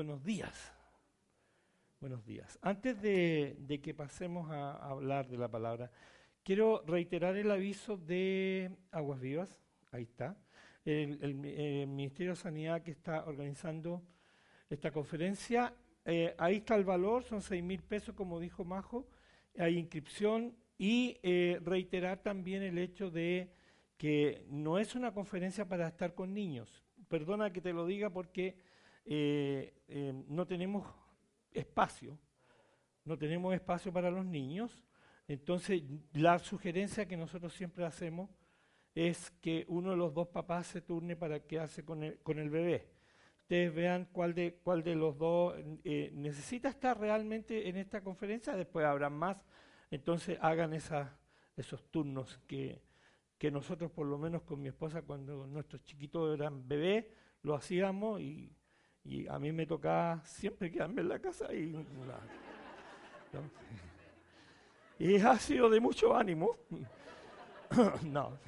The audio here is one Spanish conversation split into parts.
buenos días. Buenos días. Antes de, que pasemos a, hablar de la palabra, quiero reiterar el aviso de Aguas Vivas. Ahí está. El, Ministerio de Sanidad que está organizando esta conferencia. Eh, ahí está el valor, son seis mil pesos, como dijo Majo. Hay inscripción y eh, reiterar también el hecho de que no es una conferencia para estar con niños. Perdona que te lo diga porque eh, eh, no tenemos espacio, no tenemos espacio para los niños. Entonces, la sugerencia que nosotros siempre hacemos es que uno de los dos papás se turne para quedarse con el, con el bebé. Ustedes vean cuál de, cuál de los dos necesita estar realmente en esta conferencia, después habrá más entonces hagan esos turnos que, que nosotros por lo menos con mi esposa cuando nuestros chiquitos eran bebés, lo hacíamos y, y a mí me tocaba siempre quedarme en la casa y... Y ha sido de mucho ánimo. no.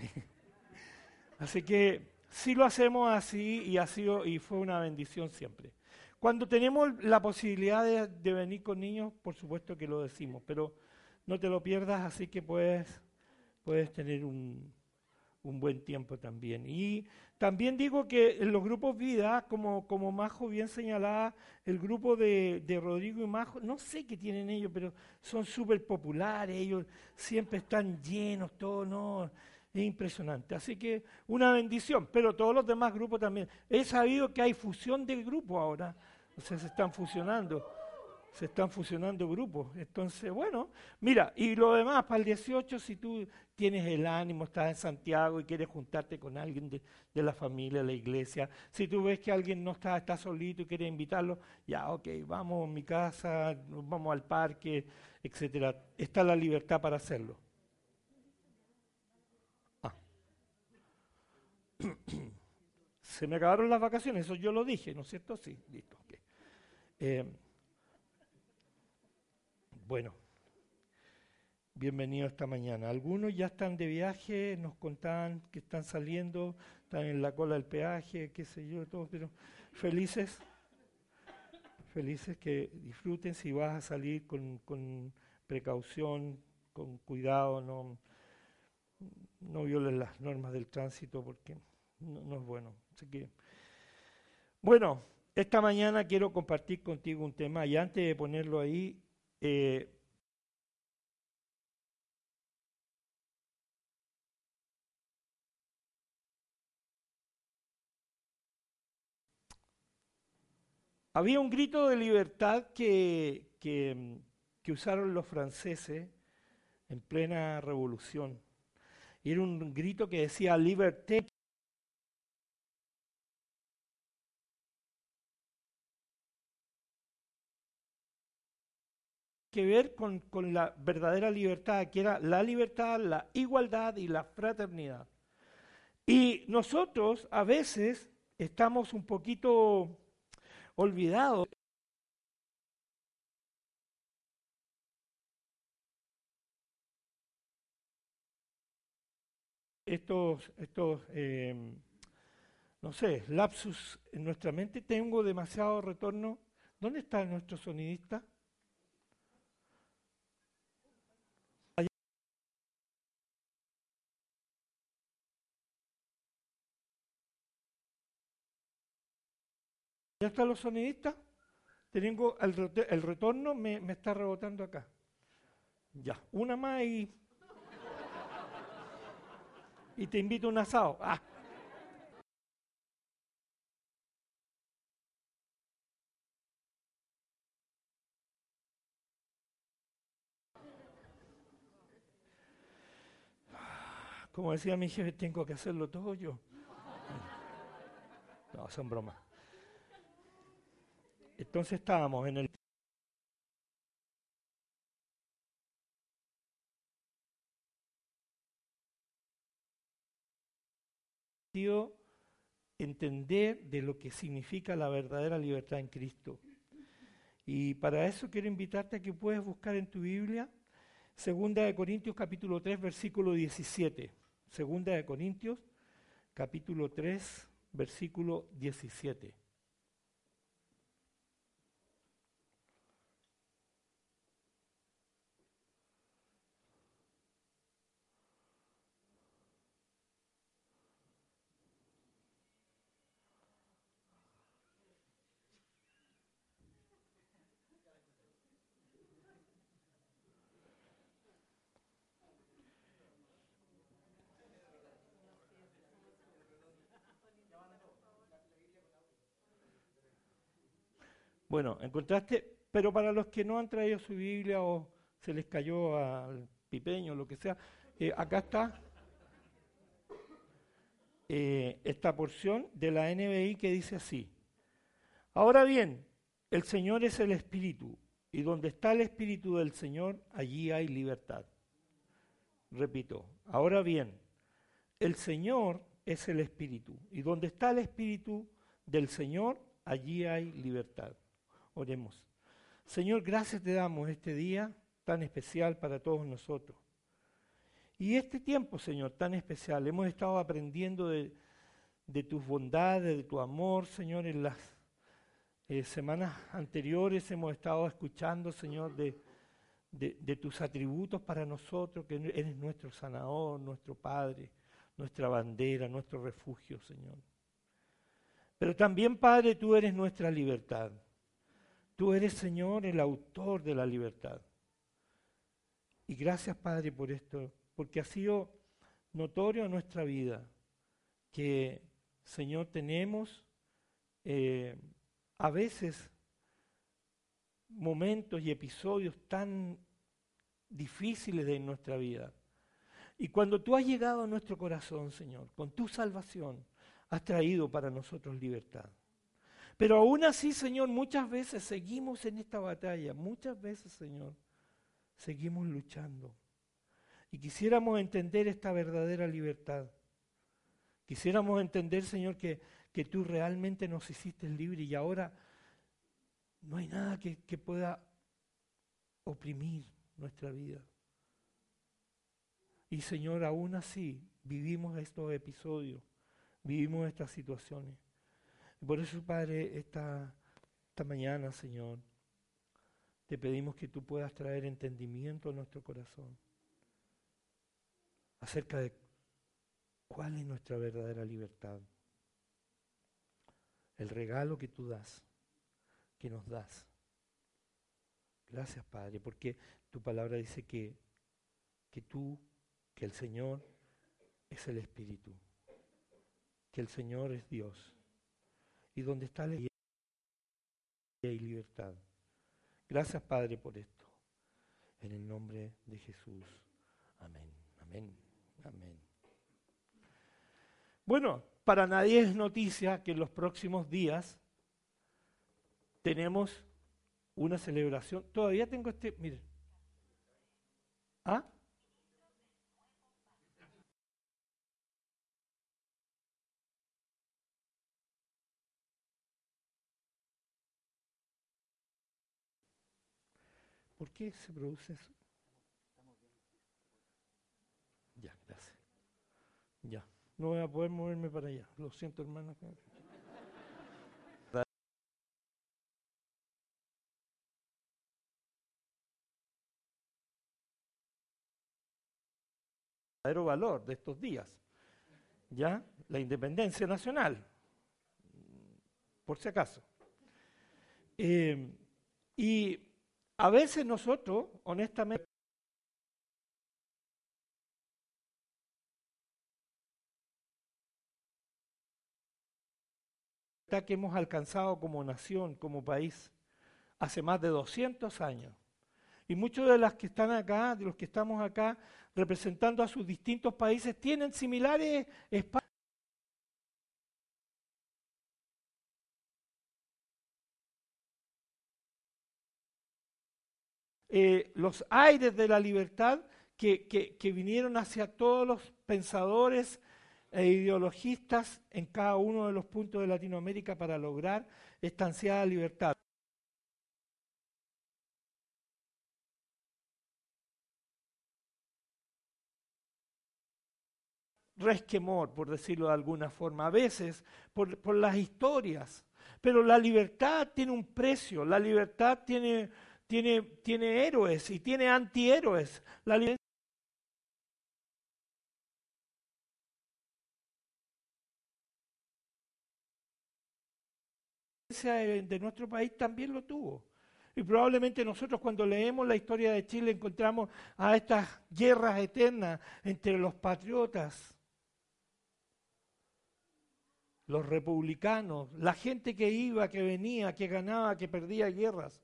Así que sí lo hacemos así y ha sido y fue una bendición siempre. Cuando tenemos la posibilidad de, de venir con niños, por supuesto que lo decimos, pero no te lo pierdas, así que puedes, puedes tener un, buen tiempo también. Y también digo que en los grupos vida, como, como Majo bien señalaba, el grupo de, de Rodrigo y Majo, no sé qué tienen ellos, pero son súper populares, ellos siempre están llenos, todo, no, es impresionante. Así que una bendición, pero todos los demás grupos también. He sabido que hay fusión de grupos ahora, o sea, se están fusionando se están fusionando grupos. Entonces, bueno, mira, y lo demás, para el 18, si tú tienes el ánimo, estás en Santiago y quieres juntarte con alguien de, la familia, de la iglesia, si tú ves que alguien no está, está solito y quieres invitarlo, ya, ok, vamos a mi casa, vamos al parque, etcétera. Está la libertad para hacerlo. Ah. Se me acabaron las vacaciones, eso yo lo dije, ¿no es cierto? Sí, listo. Okay. Eh, bueno, bienvenido esta mañana. Algunos ya están de viaje, nos contaban que están saliendo, están en la cola del peaje, qué sé yo, todo, pero felices, felices que disfruten si vas a salir con, precaución, con cuidado, no, no violen las normas del tránsito porque no, es bueno. Así que, bueno, esta mañana quiero compartir contigo un tema y antes de ponerlo ahí, eh, había un grito de libertad que, que, usaron los franceses en plena revolución. Y era un grito que decía liberté que ver con, con, la verdadera libertad, que era la libertad, la igualdad y la fraternidad. Y nosotros a veces estamos un poquito olvidados. Estos, estos eh, no sé, lapsus en nuestra mente, tengo demasiado retorno. ¿Dónde está nuestro sonidista? ¿Ya están los sonidistas? Tengo el, retorno, me, está rebotando acá. Ya, una más y. Y te invito a un asado. Ah. Como decía mi jefe, tengo que hacerlo todo yo. No, son bromas. Entonces estábamos en el entender de lo que significa la verdadera libertad en Cristo. Y para eso quiero invitarte a que puedas buscar en tu Biblia Segunda de Corintios capítulo 3 versículo 17. Segunda de Corintios capítulo 3 versículo 17. Bueno, encontraste, pero para los que no han traído su Biblia o se les cayó al pipeño, lo que sea, eh, acá está eh, esta porción de la NBI que dice así. Ahora bien, el Señor es el Espíritu, y donde está el Espíritu del Señor, allí hay libertad. Repito, ahora bien, el Señor es el Espíritu, y donde está el Espíritu del Señor, allí hay libertad. Oremos. Señor, gracias te damos este día tan especial para todos nosotros. Y este tiempo, Señor, tan especial, hemos estado aprendiendo de, tus bondades, de tu amor, Señor, en las eh, semanas anteriores hemos estado escuchando, Señor, de, de, tus atributos para nosotros, que eres nuestro sanador, nuestro Padre, nuestra bandera, nuestro refugio, Señor. Pero también, Padre, tú eres nuestra libertad. Tú eres, Señor, el autor de la libertad. Y gracias, Padre, por esto porque ha sido notorio en nuestra vida que, Señor, tenemos eh, a veces momentos y episodios tan difíciles de nuestra vida. Y cuando tú has llegado a nuestro corazón, Señor, con tu salvación, has traído para nosotros libertad. Pero aún así, Señor, muchas veces seguimos en esta batalla, muchas veces, Señor, seguimos luchando. Y quisiéramos entender esta verdadera libertad. Quisiéramos entender, Señor, que, que tú realmente nos hiciste libre y ahora no hay nada que, que pueda oprimir nuestra vida. Y Señor, aún así vivimos estos episodios, vivimos estas situaciones. Por eso, Padre, esta, esta mañana, Señor, te pedimos que tú puedas traer entendimiento a nuestro corazón acerca de cuál es nuestra verdadera libertad. El regalo que tú das, que nos das. Gracias, Padre, porque tu palabra dice que, que tú, que el Señor es el Espíritu, que el Señor es Dios. Y donde está la y libertad. Gracias, Padre, por esto. En el nombre de Jesús. Amén. Amén. Amén. Bueno, para nadie es noticia que en los próximos días tenemos una celebración. Todavía tengo este, mire. ¿Ah? ¿Por qué se produce eso? Ya, gracias. Ya. No voy a poder moverme para allá. Lo siento, hermano. verdadero valor de estos días, ¿ya? La independencia nacional, por si acaso. Eh, y a veces nosotros, honestamente, que hemos alcanzado como nación, como país, hace más de 200 años. Y muchos de los que están acá, de los que estamos acá representando a sus distintos países, tienen similares espacios. Eh, los aires de la libertad que, que vinieron hacia todos los pensadores e ideologistas en cada uno de los puntos de Latinoamérica para lograr esta ansiada libertad. resquemor, por decirlo de alguna forma, a veces por, por, las historias. Pero la libertad tiene un precio, la libertad tiene, tiene, tiene héroes y tiene antihéroes. La de nuestro país también lo tuvo. Y probablemente nosotros cuando leemos la historia de Chile encontramos a estas guerras eternas entre los patriotas, los republicanos, la gente que iba, que venía, que ganaba, que perdía guerras.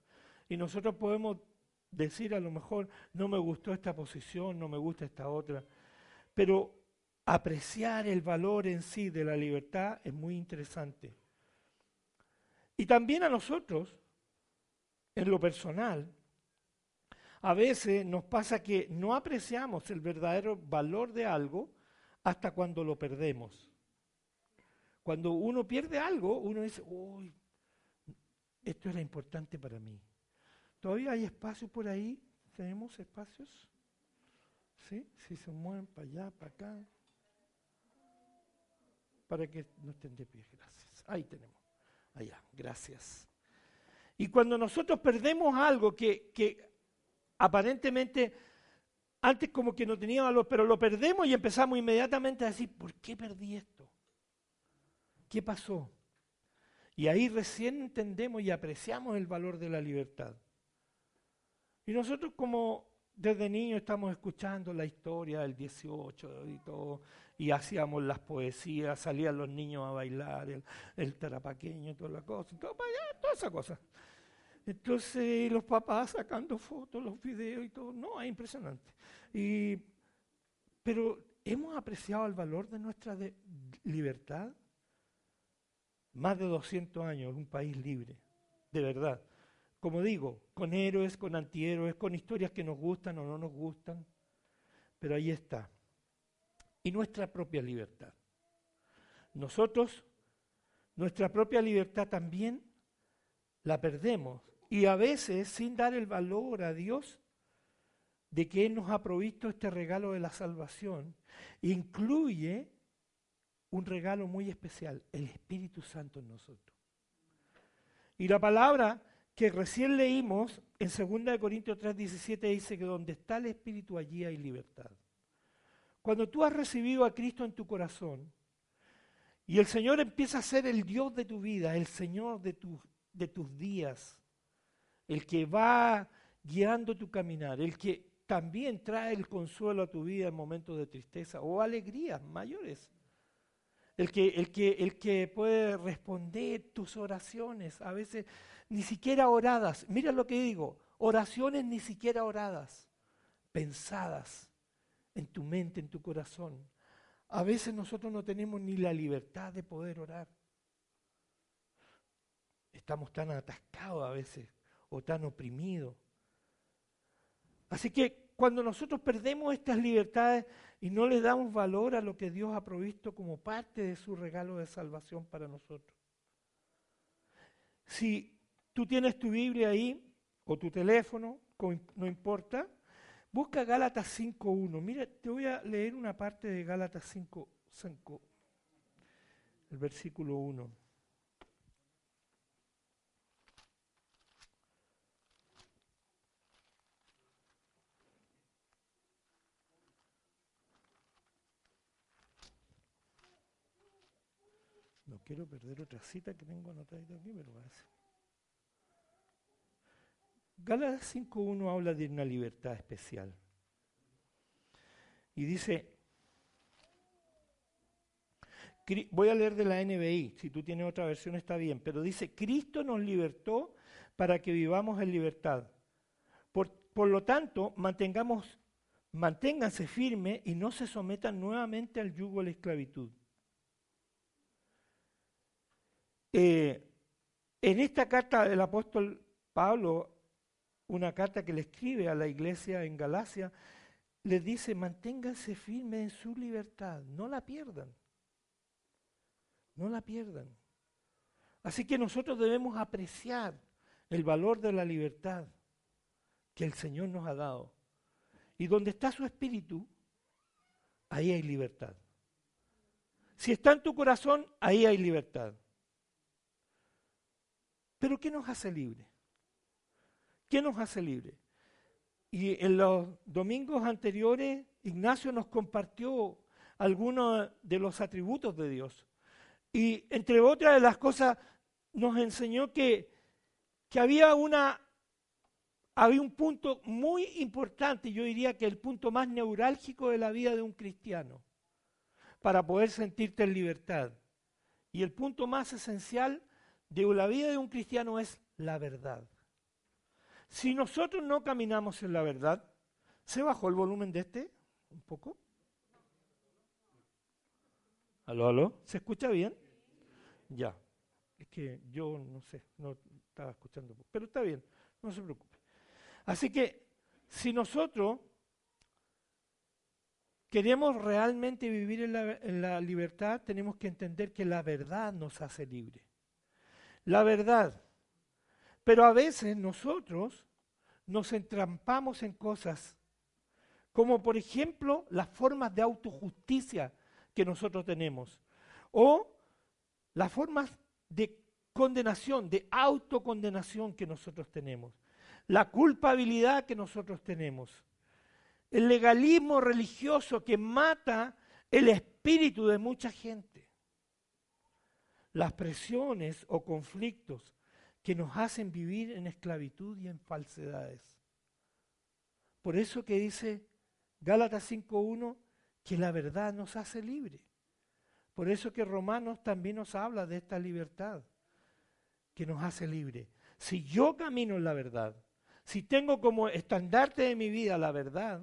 Y nosotros podemos decir a lo mejor, no me gustó esta posición, no me gusta esta otra. Pero apreciar el valor en sí de la libertad es muy interesante. Y también a nosotros, en lo personal, a veces nos pasa que no apreciamos el verdadero valor de algo hasta cuando lo perdemos. Cuando uno pierde algo, uno dice, uy, esto era importante para mí. ¿Todavía hay espacio por ahí? ¿Tenemos espacios? ¿Sí? Si se mueven para allá, para acá. Para que no estén de pie, gracias. Ahí tenemos. Allá, gracias. Y cuando nosotros perdemos algo que, que aparentemente antes como que no tenía valor, pero lo perdemos y empezamos inmediatamente a decir, ¿por qué perdí esto? ¿Qué pasó? Y ahí recién entendemos y apreciamos el valor de la libertad. Y nosotros como desde niños estamos escuchando la historia del 18 y todo, y hacíamos las poesías, salían los niños a bailar, el, el tarapaqueño y toda la cosa, toda esa cosa. Entonces los papás sacando fotos, los videos y todo, no, es impresionante. Y, pero hemos apreciado el valor de nuestra libertad. Más de 200 años, un país libre, de verdad como digo, con héroes, con antihéroes, con historias que nos gustan o no nos gustan, pero ahí está. Y nuestra propia libertad. Nosotros, nuestra propia libertad también la perdemos y a veces sin dar el valor a Dios de que Él nos ha provisto este regalo de la salvación, incluye un regalo muy especial, el Espíritu Santo en nosotros. Y la palabra que recién leímos en 2 Corintios 3:17 dice que donde está el Espíritu allí hay libertad. Cuando tú has recibido a Cristo en tu corazón y el Señor empieza a ser el Dios de tu vida, el Señor de, de tus días, el que va guiando tu caminar, el que también trae el consuelo a tu vida en momentos de tristeza o alegrías mayores. El que, el, que, el que puede responder tus oraciones. A veces ni siquiera oradas. Mira lo que digo, oraciones ni siquiera oradas, pensadas en tu mente, en tu corazón. A veces nosotros no tenemos ni la libertad de poder orar. Estamos tan atascados a veces o tan oprimidos. Así que cuando nosotros perdemos estas libertades y no le damos valor a lo que Dios ha provisto como parte de su regalo de salvación para nosotros. Si Tú tienes tu Biblia ahí, o tu teléfono, no importa. Busca Gálatas 5.1. Mira, te voy a leer una parte de Gálatas 5, el versículo 1. No quiero perder otra cita que tengo anotada aquí, pero ser. Gálatas 5.1 habla de una libertad especial. Y dice, voy a leer de la NBI, si tú tienes otra versión está bien, pero dice, Cristo nos libertó para que vivamos en libertad. Por, por lo tanto, mantengamos, manténganse firmes y no se sometan nuevamente al yugo de la esclavitud. Eh, en esta carta del apóstol Pablo una carta que le escribe a la iglesia en Galacia, le dice, manténganse firmes en su libertad, no la pierdan, no la pierdan. Así que nosotros debemos apreciar el valor de la libertad que el Señor nos ha dado. Y donde está su espíritu, ahí hay libertad. Si está en tu corazón, ahí hay libertad. Pero ¿qué nos hace libres? ¿Qué nos hace libres? Y en los domingos anteriores, Ignacio nos compartió algunos de los atributos de Dios. Y entre otras de las cosas, nos enseñó que, que había, una, había un punto muy importante, yo diría que el punto más neurálgico de la vida de un cristiano, para poder sentirte en libertad. y el punto más esencial de la vida de un cristiano es la verdad. Si nosotros no caminamos en la verdad, ¿se bajó el volumen de este un poco? ¿Aló, aló? ¿Se escucha bien? Ya. Es que yo no sé, no estaba escuchando. Pero está bien, no se preocupe. Así que si nosotros queremos realmente vivir en la, en la, libertad, tenemos que entender que la verdad nos hace libre. La verdad. Pero a veces nosotros nos entrampamos en cosas como por ejemplo las formas de autojusticia que nosotros tenemos o las formas de condenación, de autocondenación que nosotros tenemos, la culpabilidad que nosotros tenemos, el legalismo religioso que mata el espíritu de mucha gente, las presiones o conflictos que nos hacen vivir en esclavitud y en falsedades. Por eso que dice Gálatas 5.1 que la verdad nos hace libre. Por eso que Romanos también nos habla de esta libertad que nos hace libre. Si yo camino en la verdad, si tengo como estandarte de mi vida la verdad,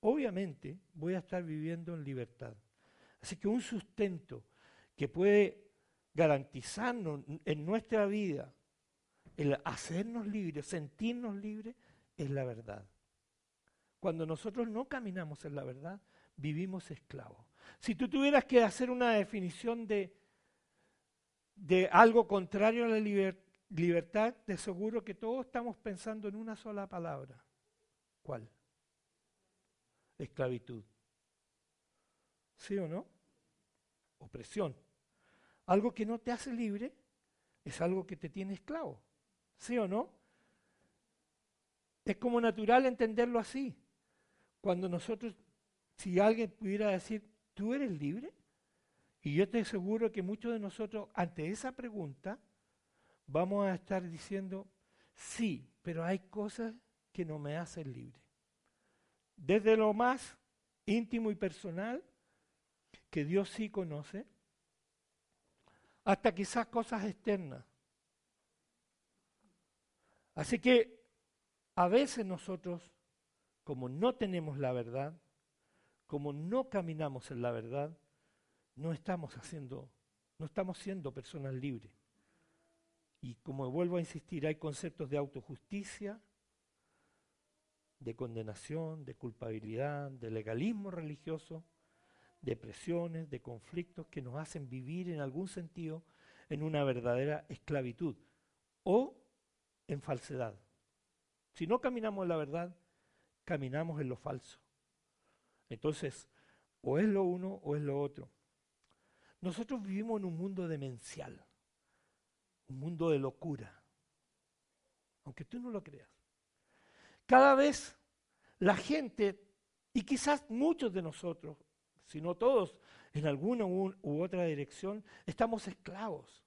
obviamente voy a estar viviendo en libertad. Así que un sustento que puede garantizarnos en nuestra vida el hacernos libres, sentirnos libres, es la verdad. Cuando nosotros no caminamos en la verdad, vivimos esclavos. Si tú tuvieras que hacer una definición de, de algo contrario a la libertad, te aseguro que todos estamos pensando en una sola palabra. ¿Cuál? Esclavitud. ¿Sí o no? Opresión. Algo que no te hace libre es algo que te tiene esclavo. ¿Sí o no? Es como natural entenderlo así. Cuando nosotros, si alguien pudiera decir, ¿tú eres libre? Y yo te aseguro que muchos de nosotros, ante esa pregunta, vamos a estar diciendo, sí, pero hay cosas que no me hacen libre. Desde lo más íntimo y personal, que Dios sí conoce, hasta quizás cosas externas. Así que a veces nosotros, como no tenemos la verdad, como no caminamos en la verdad, no estamos haciendo, no estamos siendo personas libres. Y como vuelvo a insistir, hay conceptos de autojusticia, de condenación, de culpabilidad, de legalismo religioso, de presiones, de conflictos que nos hacen vivir en algún sentido en una verdadera esclavitud o en falsedad. Si no caminamos en la verdad, caminamos en lo falso. Entonces, o es lo uno o es lo otro. Nosotros vivimos en un mundo demencial, un mundo de locura, aunque tú no lo creas. Cada vez la gente, y quizás muchos de nosotros, si no todos, en alguna u otra dirección, estamos esclavos.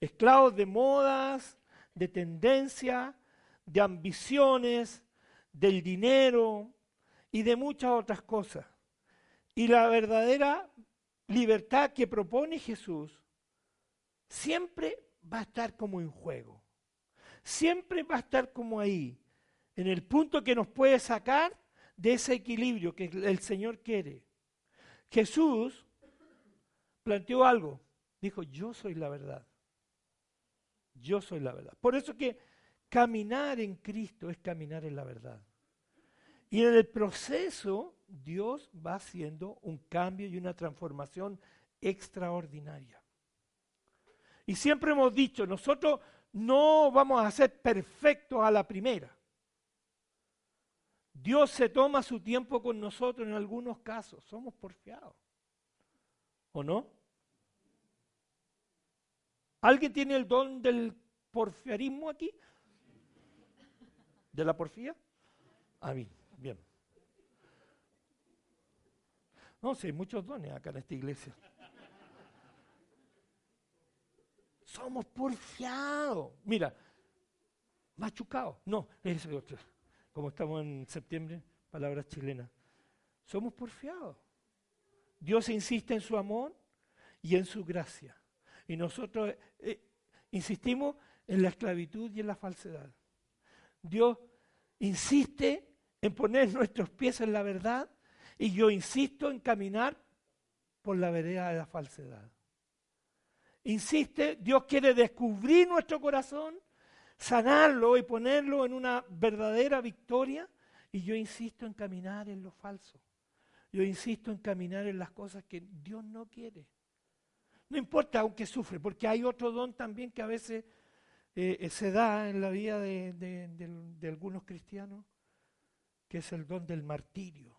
Esclavos de modas, de tendencia, de ambiciones, del dinero y de muchas otras cosas. Y la verdadera libertad que propone Jesús siempre va a estar como en juego. Siempre va a estar como ahí, en el punto que nos puede sacar de ese equilibrio que el Señor quiere. Jesús planteó algo. Dijo, yo soy la verdad. Yo soy la verdad. Por eso que caminar en Cristo es caminar en la verdad. Y en el proceso Dios va haciendo un cambio y una transformación extraordinaria. Y siempre hemos dicho, nosotros no vamos a ser perfectos a la primera. Dios se toma su tiempo con nosotros en algunos casos. Somos porfiados. ¿O no? ¿Alguien tiene el don del porfiarismo aquí? ¿De la porfía? A mí, bien. No sé, muchos dones acá en esta iglesia. Somos porfiados. Mira, machucados. No, es otro. Como estamos en septiembre, palabras chilenas. Somos porfiados. Dios insiste en su amor y en su gracia. Y nosotros eh, insistimos en la esclavitud y en la falsedad. Dios insiste en poner nuestros pies en la verdad y yo insisto en caminar por la vereda de la falsedad. Insiste, Dios quiere descubrir nuestro corazón, sanarlo y ponerlo en una verdadera victoria y yo insisto en caminar en lo falso. Yo insisto en caminar en las cosas que Dios no quiere. No importa aunque sufre, porque hay otro don también que a veces eh, eh, se da en la vida de algunos cristianos, que es el don del martirio.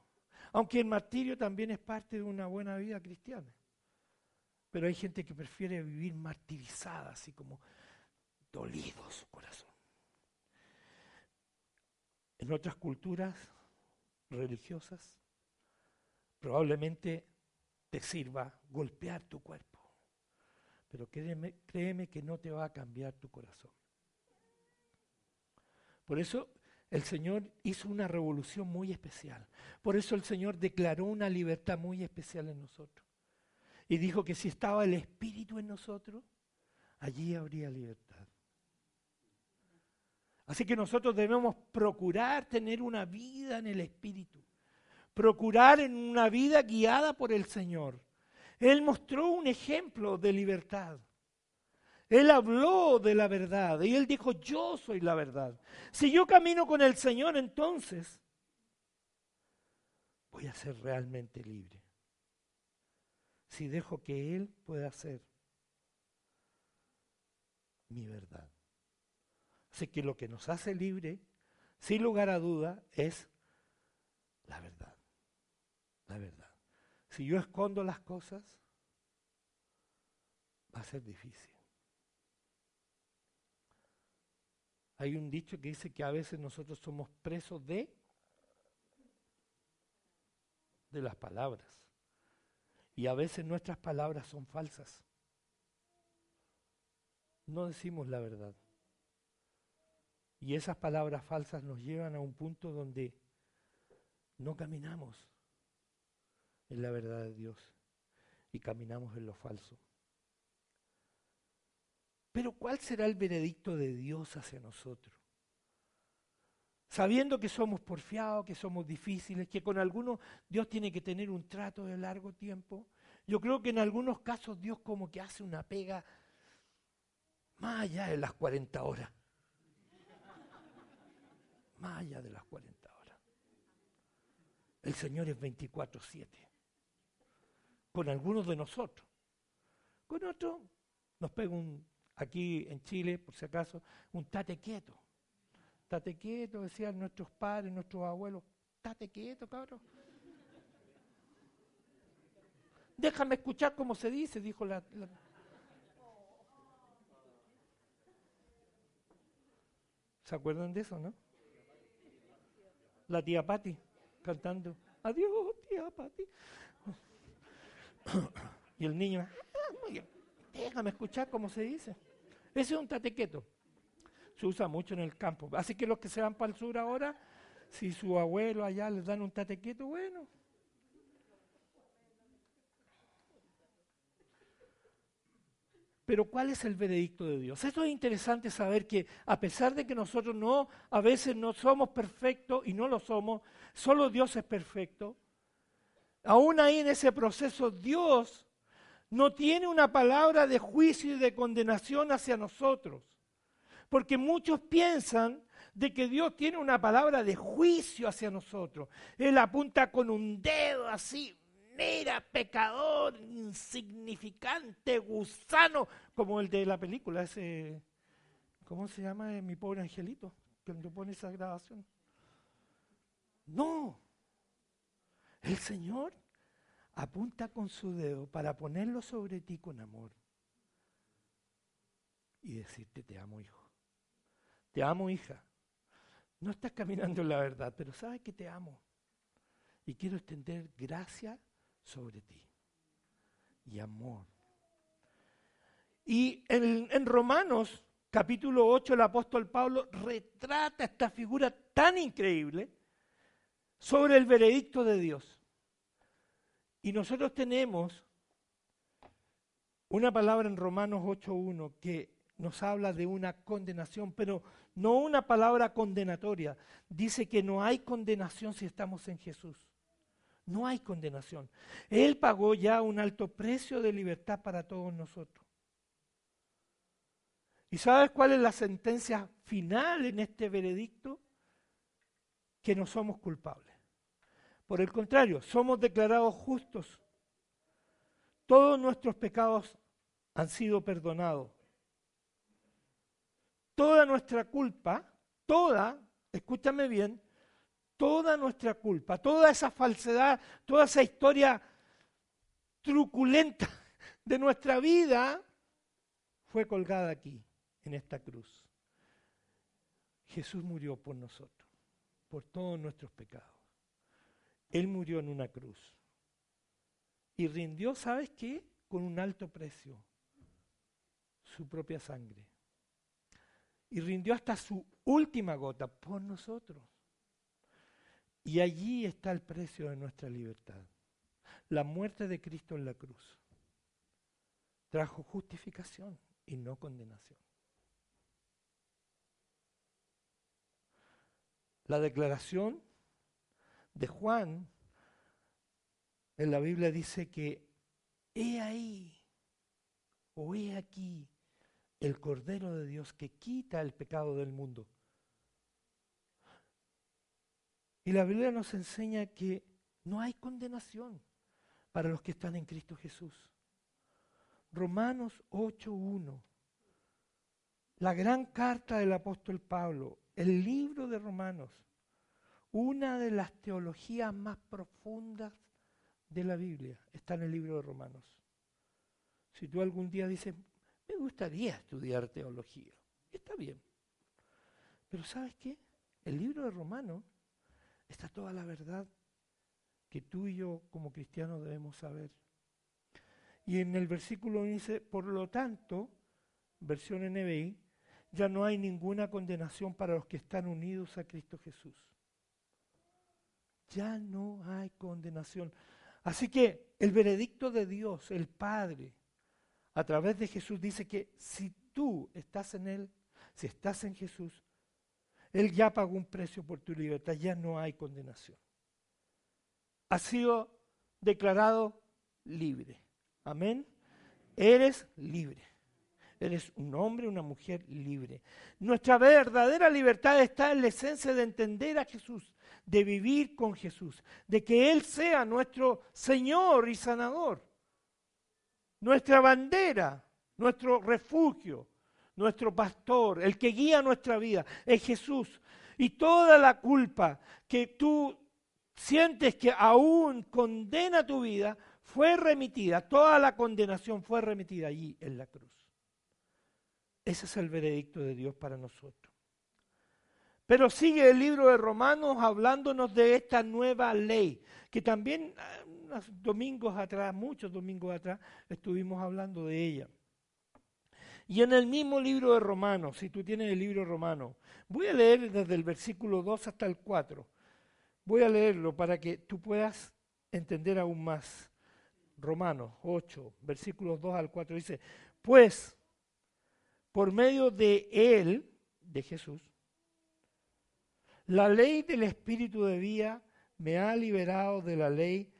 Aunque el martirio también es parte de una buena vida cristiana. Pero hay gente que prefiere vivir martirizada, así como dolido su corazón. En otras culturas religiosas, probablemente te sirva golpear tu cuerpo. Pero créeme, créeme que no te va a cambiar tu corazón. Por eso el Señor hizo una revolución muy especial. Por eso el Señor declaró una libertad muy especial en nosotros. Y dijo que si estaba el Espíritu en nosotros, allí habría libertad. Así que nosotros debemos procurar tener una vida en el Espíritu. Procurar en una vida guiada por el Señor. Él mostró un ejemplo de libertad. Él habló de la verdad y él dijo, yo soy la verdad. Si yo camino con el Señor, entonces voy a ser realmente libre. Si dejo que Él pueda ser mi verdad. Así que lo que nos hace libre, sin lugar a duda, es la verdad. La verdad. Si yo escondo las cosas, va a ser difícil. Hay un dicho que dice que a veces nosotros somos presos de de las palabras. Y a veces nuestras palabras son falsas. No decimos la verdad. Y esas palabras falsas nos llevan a un punto donde no caminamos en la verdad de Dios y caminamos en lo falso. Pero ¿cuál será el veredicto de Dios hacia nosotros? Sabiendo que somos porfiados, que somos difíciles, que con algunos Dios tiene que tener un trato de largo tiempo. Yo creo que en algunos casos Dios como que hace una pega más allá de las 40 horas. Más allá de las 40 horas. El Señor es 24/7. Con algunos de nosotros. Con otros nos pega un aquí en Chile, por si acaso, un tate quieto. Tate quieto, decían nuestros padres, nuestros abuelos. Tate quieto, cabrón. Déjame escuchar cómo se dice, dijo la, ¿Se acuerdan de eso, no? La tía Patti cantando, adiós, tía Patti. Y el niño, ah, déjame escuchar cómo se dice. Ese es un tatequeto. Se usa mucho en el campo. Así que los que se van para el sur ahora, si su abuelo allá les dan un tatequeto, bueno. Pero ¿cuál es el veredicto de Dios? Esto es interesante saber que a pesar de que nosotros no, a veces no somos perfectos y no lo somos, solo Dios es perfecto. Aún ahí en ese proceso Dios no tiene una palabra de juicio y de condenación hacia nosotros. Porque muchos piensan de que Dios tiene una palabra de juicio hacia nosotros. Él apunta con un dedo así, mira, pecador, insignificante, gusano, como el de la película, ese, ¿cómo se llama? Mi pobre angelito, que me pone esa grabación. No, el Señor apunta con su dedo para ponerlo sobre ti con amor y decirte te amo hijo, te amo hija. No estás caminando en la verdad, pero sabes que te amo y quiero extender gracia sobre ti y amor. Y en, Romanos capítulo 8 el apóstol Pablo retrata esta figura tan increíble sobre el veredicto de Dios. Y nosotros tenemos una palabra en Romanos 8.1 que nos habla de una condenación, pero no una palabra condenatoria. Dice que no hay condenación si estamos en Jesús. No hay condenación. Él pagó ya un alto precio de libertad para todos nosotros. ¿Y sabes cuál es la sentencia final en este veredicto? Que no somos culpables. Por el contrario, somos declarados justos. Todos nuestros pecados han sido perdonados. Toda nuestra culpa, toda, escúchame bien, toda nuestra culpa, toda esa falsedad, toda esa historia truculenta de nuestra vida fue colgada aquí, en esta cruz. Jesús murió por nosotros, por todos nuestros pecados. Él murió en una cruz. Y rindió, ¿sabes qué? Con un alto precio, su propia sangre. Y rindió hasta su última gota por nosotros. Y allí está el precio de nuestra libertad. La muerte de Cristo en la cruz trajo justificación y no condenación. La declaración de Juan en la Biblia dice que he ahí o he aquí el Cordero de Dios que quita el pecado del mundo. Y la Biblia nos enseña que no hay condenación para los que están en Cristo Jesús. Romanos 8.1, la gran carta del apóstol Pablo, el libro de Romanos, una de las teologías más profundas de la Biblia, está en el libro de Romanos. Si tú algún día dices, me gustaría estudiar teología, está bien. Pero ¿sabes qué? El libro de Romanos está toda la verdad que tú y yo como cristianos debemos saber. Y en el versículo dice, por lo tanto, versión NBI, ya no hay ninguna condenación para los que están unidos a Cristo Jesús. Ya no hay condenación. Así que el veredicto de Dios, el Padre, a través de Jesús dice que si tú estás en Él, si estás en Jesús, él ya pagó un precio por tu libertad, ya no hay condenación. Has sido declarado libre. Amén. Eres libre. Eres un hombre, una mujer libre. Nuestra verdadera libertad está en la esencia de entender a Jesús, de vivir con Jesús, de que Él sea nuestro Señor y sanador, nuestra bandera, nuestro refugio, nuestro pastor, el que guía nuestra vida, es Jesús. Y toda la culpa que tú sientes que aún condena tu vida, fue remitida, toda la condenación fue remitida allí en la cruz. Ese es el veredicto de Dios para nosotros. Pero sigue el libro de Romanos hablándonos de esta nueva ley, que también ah, unos domingos atrás, muchos domingos atrás, estuvimos hablando de ella. Y en el mismo libro de Romanos, si tú tienes el libro romano, voy a leer desde el versículo 2 hasta el 4. Voy a leerlo para que tú puedas entender aún más. Romanos 8, versículos 2 al 4 dice, pues por medio de Él, de Jesús, la ley del Espíritu de vida me ha liberado de la ley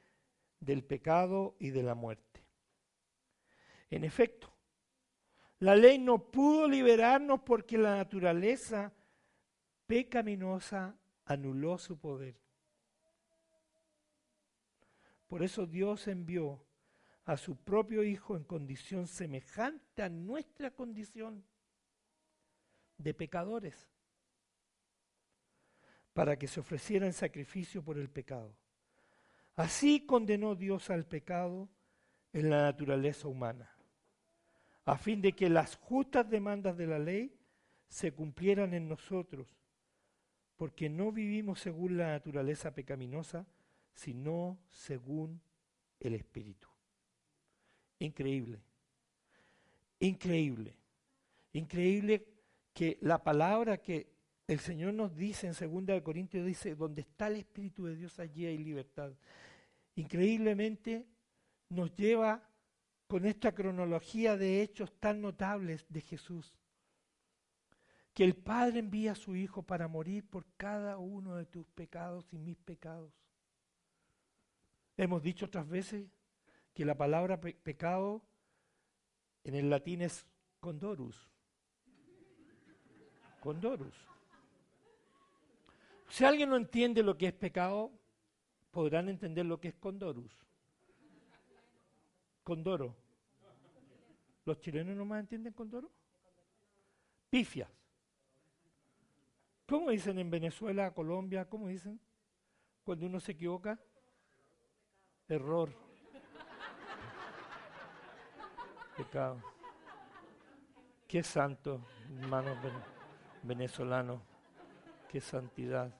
del pecado y de la muerte. En efecto, la ley no pudo liberarnos porque la naturaleza pecaminosa anuló su poder. Por eso Dios envió a su propio Hijo en condición semejante a nuestra condición de pecadores, para que se ofreciera en sacrificio por el pecado. Así condenó Dios al pecado en la naturaleza humana a fin de que las justas demandas de la ley se cumplieran en nosotros, porque no vivimos según la naturaleza pecaminosa, sino según el Espíritu. Increíble, increíble, increíble que la palabra que el Señor nos dice en 2 Corintios dice, donde está el Espíritu de Dios allí hay libertad. Increíblemente nos lleva con esta cronología de hechos tan notables de Jesús. Que el Padre envía a su Hijo para morir por cada uno de tus pecados y mis pecados. Hemos dicho otras veces que la palabra pecado en el latín es condorus. Condorus. Si alguien no entiende lo que es pecado, podrán entender lo que es condorus. Condoro. ¿Los chilenos no más entienden condoro? Pifias. ¿Cómo dicen en Venezuela, Colombia? ¿Cómo dicen? Cuando uno se equivoca. Error. Pecado. Qué santo, hermanos venezolanos. Qué santidad.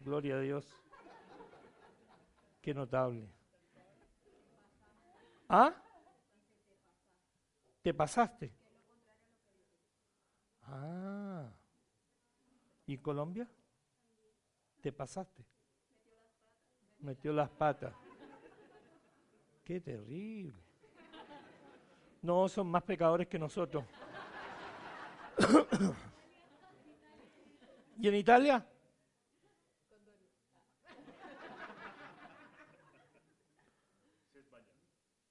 Gloria a Dios. Qué notable. ¿Ah? ¿Te pasaste? Ah. ¿Y Colombia? ¿Te pasaste? Metió las patas. Qué terrible. No, son más pecadores que nosotros. ¿Y en Italia?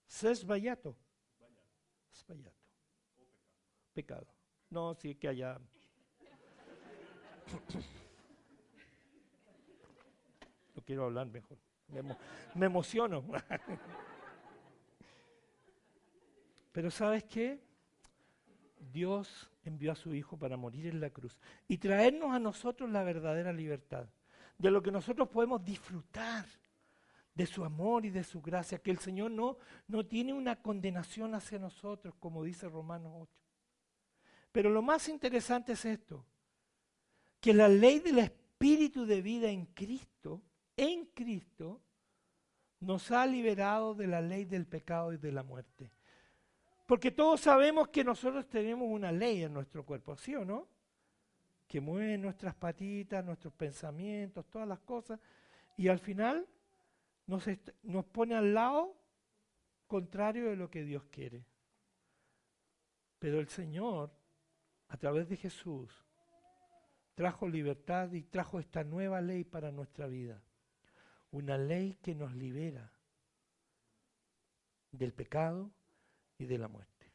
Sesbayato. Sbagliato. Pecado. No, sí que haya. No quiero hablar mejor. Me, emociono. Pero ¿sabes qué? Dios envió a su Hijo para morir en la cruz y traernos a nosotros la verdadera libertad, de lo que nosotros podemos disfrutar de su amor y de su gracia, que el Señor no, no tiene una condenación hacia nosotros, como dice Romanos 8. Pero lo más interesante es esto, que la ley del Espíritu de vida en Cristo, en Cristo, nos ha liberado de la ley del pecado y de la muerte. Porque todos sabemos que nosotros tenemos una ley en nuestro cuerpo, ¿sí o no? Que mueve nuestras patitas, nuestros pensamientos, todas las cosas. Y al final nos, nos pone al lado contrario de lo que Dios quiere. Pero el Señor, a través de Jesús, trajo libertad y trajo esta nueva ley para nuestra vida. Una ley que nos libera del pecado de la muerte.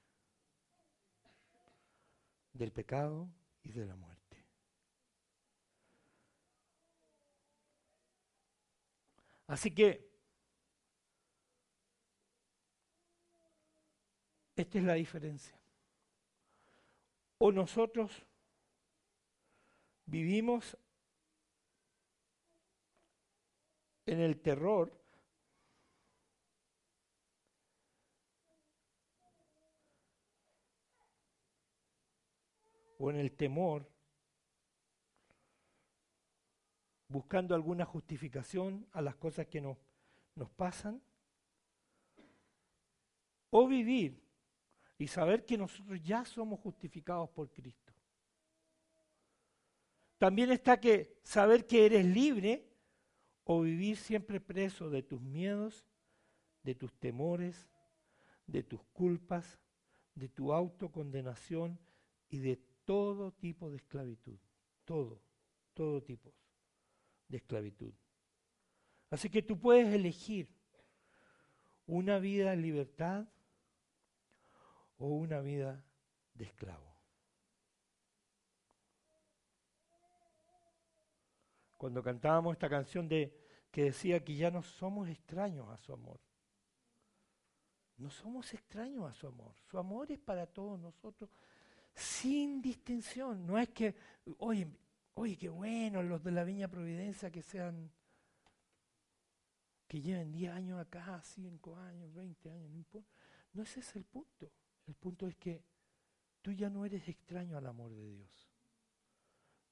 Del pecado y de la muerte. Así que esta es la diferencia. O nosotros vivimos en el terror o en el temor buscando alguna justificación a las cosas que nos, pasan, o vivir y saber que nosotros ya somos justificados por Cristo. También está que saber que eres libre o vivir siempre preso de tus miedos, de tus temores, de tus culpas, de tu autocondenación y de todo tipo de esclavitud. Todo, todo tipo de esclavitud. Así que tú puedes elegir una vida en libertad o una vida de esclavo. Cuando cantábamos esta canción de que decía que ya no somos extraños a su amor. No somos extraños a su amor. Su amor es para todos nosotros sin distinción. No es que, oye, Oye, qué bueno los de la Viña Providencia que sean, que lleven 10 años acá, 5 años, 20 años, no importa. No ese es el punto. El punto es que tú ya no eres extraño al amor de Dios.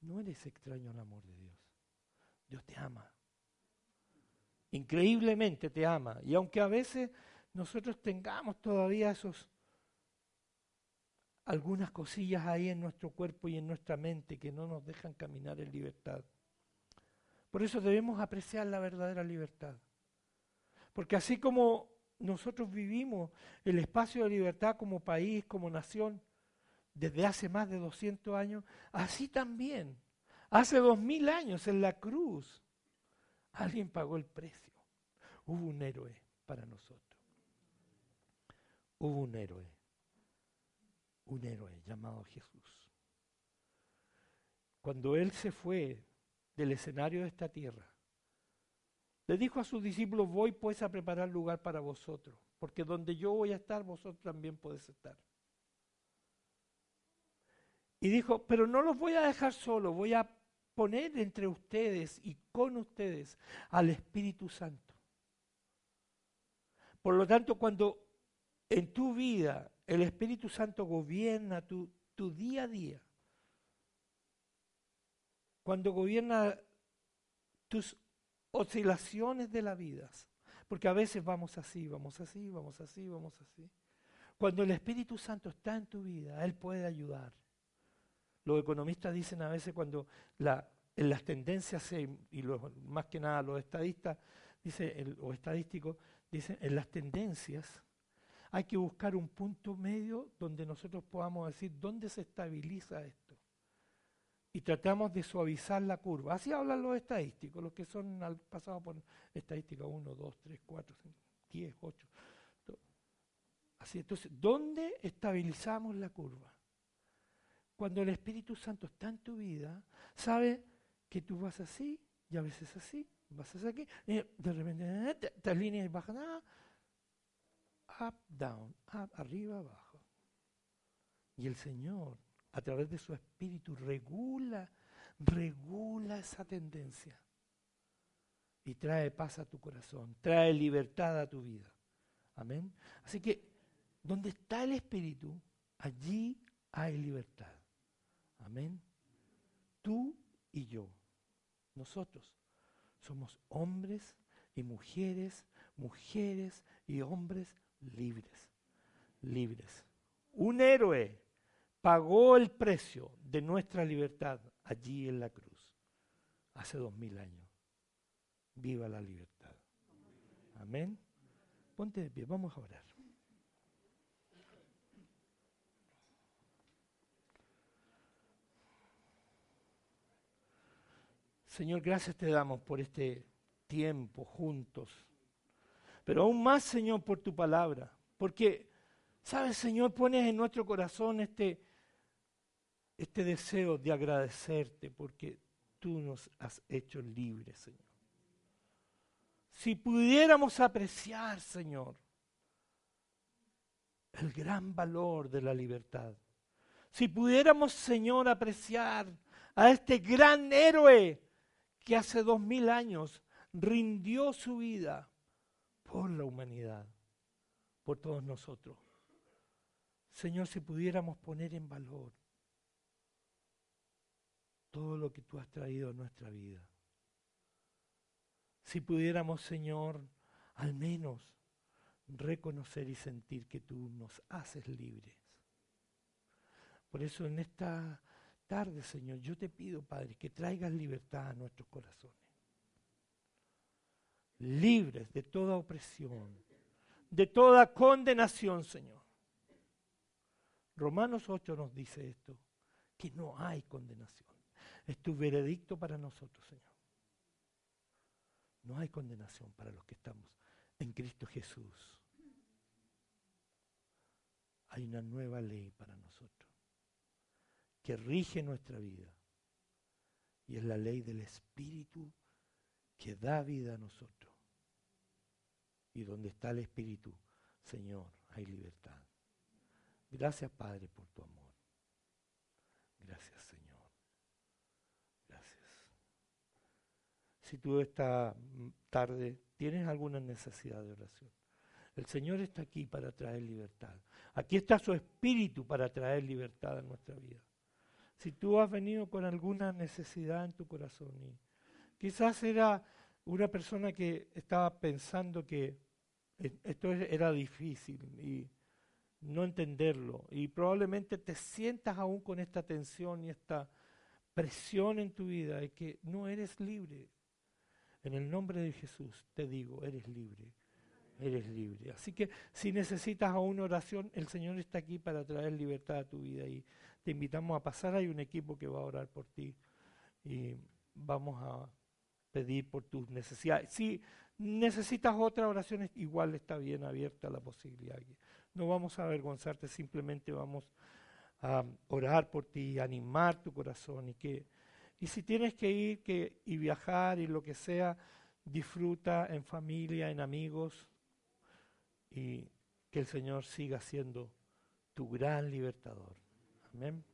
No eres extraño al amor de Dios. Dios te ama. Increíblemente te ama. Y aunque a veces nosotros tengamos todavía esos algunas cosillas ahí en nuestro cuerpo y en nuestra mente que no nos dejan caminar en libertad. Por eso debemos apreciar la verdadera libertad. Porque así como nosotros vivimos el espacio de libertad como país, como nación, desde hace más de 200 años, así también, hace 2000 años en la cruz, alguien pagó el precio. Hubo un héroe para nosotros. Hubo un héroe, un héroe llamado Jesús. Cuando Él se fue del escenario de esta tierra, le dijo a sus discípulos, voy pues a preparar lugar para vosotros, porque donde yo voy a estar, vosotros también podéis estar. Y dijo, pero no los voy a dejar solos, voy a poner entre ustedes y con ustedes al Espíritu Santo. Por lo tanto, cuando en tu vida el Espíritu Santo gobierna tu, día a día, cuando gobierna tus oscilaciones de la vida, porque a veces vamos así, vamos así, vamos así, vamos así. Cuando el Espíritu Santo está en tu vida, Él puede ayudar. Los economistas dicen a veces cuando en las tendencias, y más que nada los estadistas dice, o estadísticos dicen, en las tendencias hay que buscar un punto medio donde nosotros podamos decir dónde se estabiliza esto y tratamos de suavizar la curva. Así hablan los estadísticos, los que son al pasado por estadística 1, 2, 3, 4, 5, 10, 8. Así, entonces, ¿dónde estabilizamos la curva? Cuando el Espíritu Santo está en tu vida, sabe que tú vas así y a veces así, vas así y de repente te líneas y bajan, up, down, up, arriba, abajo. Y el Señor a través de su espíritu, regula, regula esa tendencia. Y trae paz a tu corazón, trae libertad a tu vida. Amén. Así que, donde está el espíritu, allí hay libertad. Amén. Tú y yo, nosotros, somos hombres y mujeres, mujeres y hombres libres. Libres. Un héroe pagó el precio de nuestra libertad allí en la cruz, hace dos mil años. Viva la libertad. Amén. Ponte de pie, vamos a orar. Señor, gracias te damos por este tiempo juntos. Pero aún más, Señor, por tu palabra. Porque, ¿sabes, Señor? Pones en nuestro corazón este, este deseo de agradecerte porque tú nos has hecho libres, Señor. Si pudiéramos apreciar, Señor, el gran valor de la libertad, si pudiéramos, Señor, apreciar a este gran héroe que hace dos mil años rindió su vida por la humanidad, por todos nosotros. Señor, si pudiéramos poner en valor todo lo que tú has traído a nuestra vida. Si pudiéramos, Señor, al menos reconocer y sentir que tú nos haces libres. Por eso en esta tarde, Señor, yo te pido, Padre, que traigas libertad a nuestros corazones. Libres de toda opresión, de toda condenación, Señor. Romanos 8 nos dice esto, que no hay condenación. Es tu veredicto para nosotros, Señor. No hay condenación para los que estamos en Cristo Jesús. Hay una nueva ley para nosotros que rige nuestra vida. Y es la ley del Espíritu que da vida a nosotros. Y donde está el Espíritu, Señor, hay libertad. Gracias, Padre, por tu amor. Gracias, Señor. si tú esta tarde tienes alguna necesidad de oración. El Señor está aquí para traer libertad. Aquí está su Espíritu para traer libertad a nuestra vida. Si tú has venido con alguna necesidad en tu corazón y quizás era una persona que estaba pensando que esto era difícil y no entenderlo y probablemente te sientas aún con esta tensión y esta presión en tu vida y que no eres libre, en el nombre de Jesús te digo, eres libre. Eres libre. Así que si necesitas una oración, el Señor está aquí para traer libertad a tu vida y te invitamos a pasar. Hay un equipo que va a orar por ti y vamos a pedir por tus necesidades. Si necesitas otra oración, igual está bien abierta la posibilidad. No vamos a avergonzarte, simplemente vamos a orar por ti, animar tu corazón y que y si tienes que ir que, y viajar y lo que sea, disfruta en familia, en amigos y que el Señor siga siendo tu gran libertador. Amén.